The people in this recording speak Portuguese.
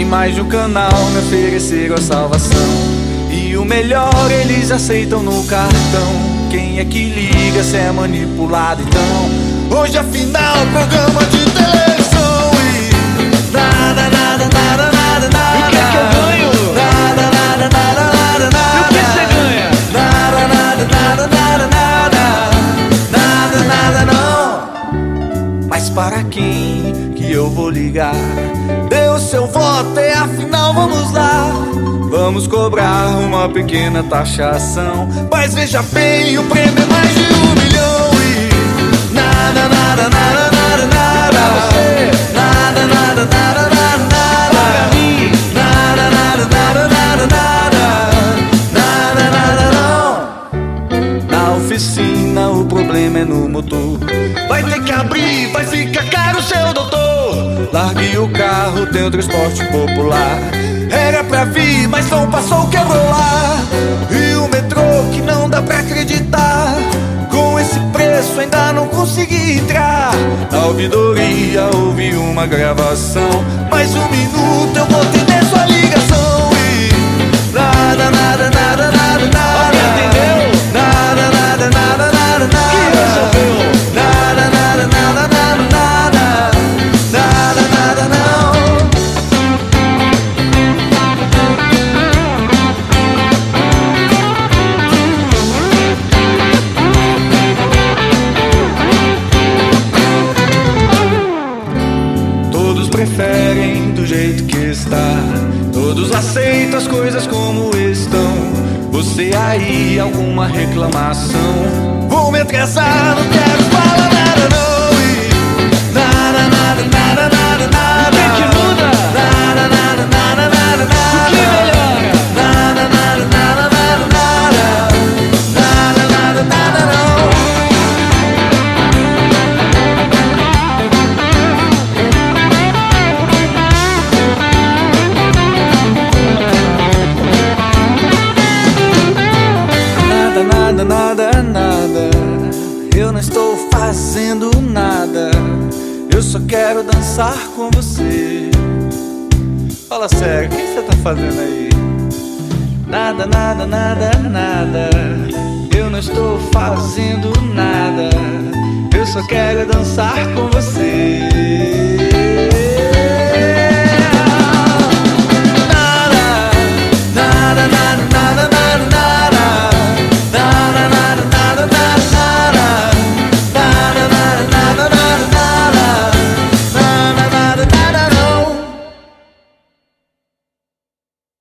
Em mais de um canal me ofereceram a salvação. E o melhor, eles aceitam no cartão. Quem é que liga se é manipulado então? Hoje afinal, programa de televisão e nada, nada, nada, nada, nada. E o que é que eu ganho? Nada, nada, nada, nada, nada. E o que você ganha? Nada, nada, nada, nada, nada. Nada, nada, não. Mas para quem eu vou ligar? O seu voto e afinal vamos lá. Vamos cobrar uma pequena taxação. Mas veja bem, o prêmio é mais de um milhão e nada, nada, nada, nada, nada. Nada, nada, nada, nada, nada. Nada, nada, nada, nada, nada. Nada, nada, não. Na oficina o problema é no motor. Vai ter que abrir, vai ficar o transporte popular. Era pra vir, mas não passou, quebrou lá. E o metrô que não dá pra acreditar. Com esse preço ainda não consegui entrar. Na ouvidoria ouvi uma gravação. Mais um minuto eu vou atender sua ligação. Preferem do jeito que está. Todos aceitam as coisas como estão. Você aí, alguma reclamação? Vou me atrasar, não quero estou fazendo nada. Eu só quero dançar com você. Fala sério, o que você tá fazendo aí? Nada, nada, nada, nada. Eu não estou fazendo nada. Eu só quero dançar com você.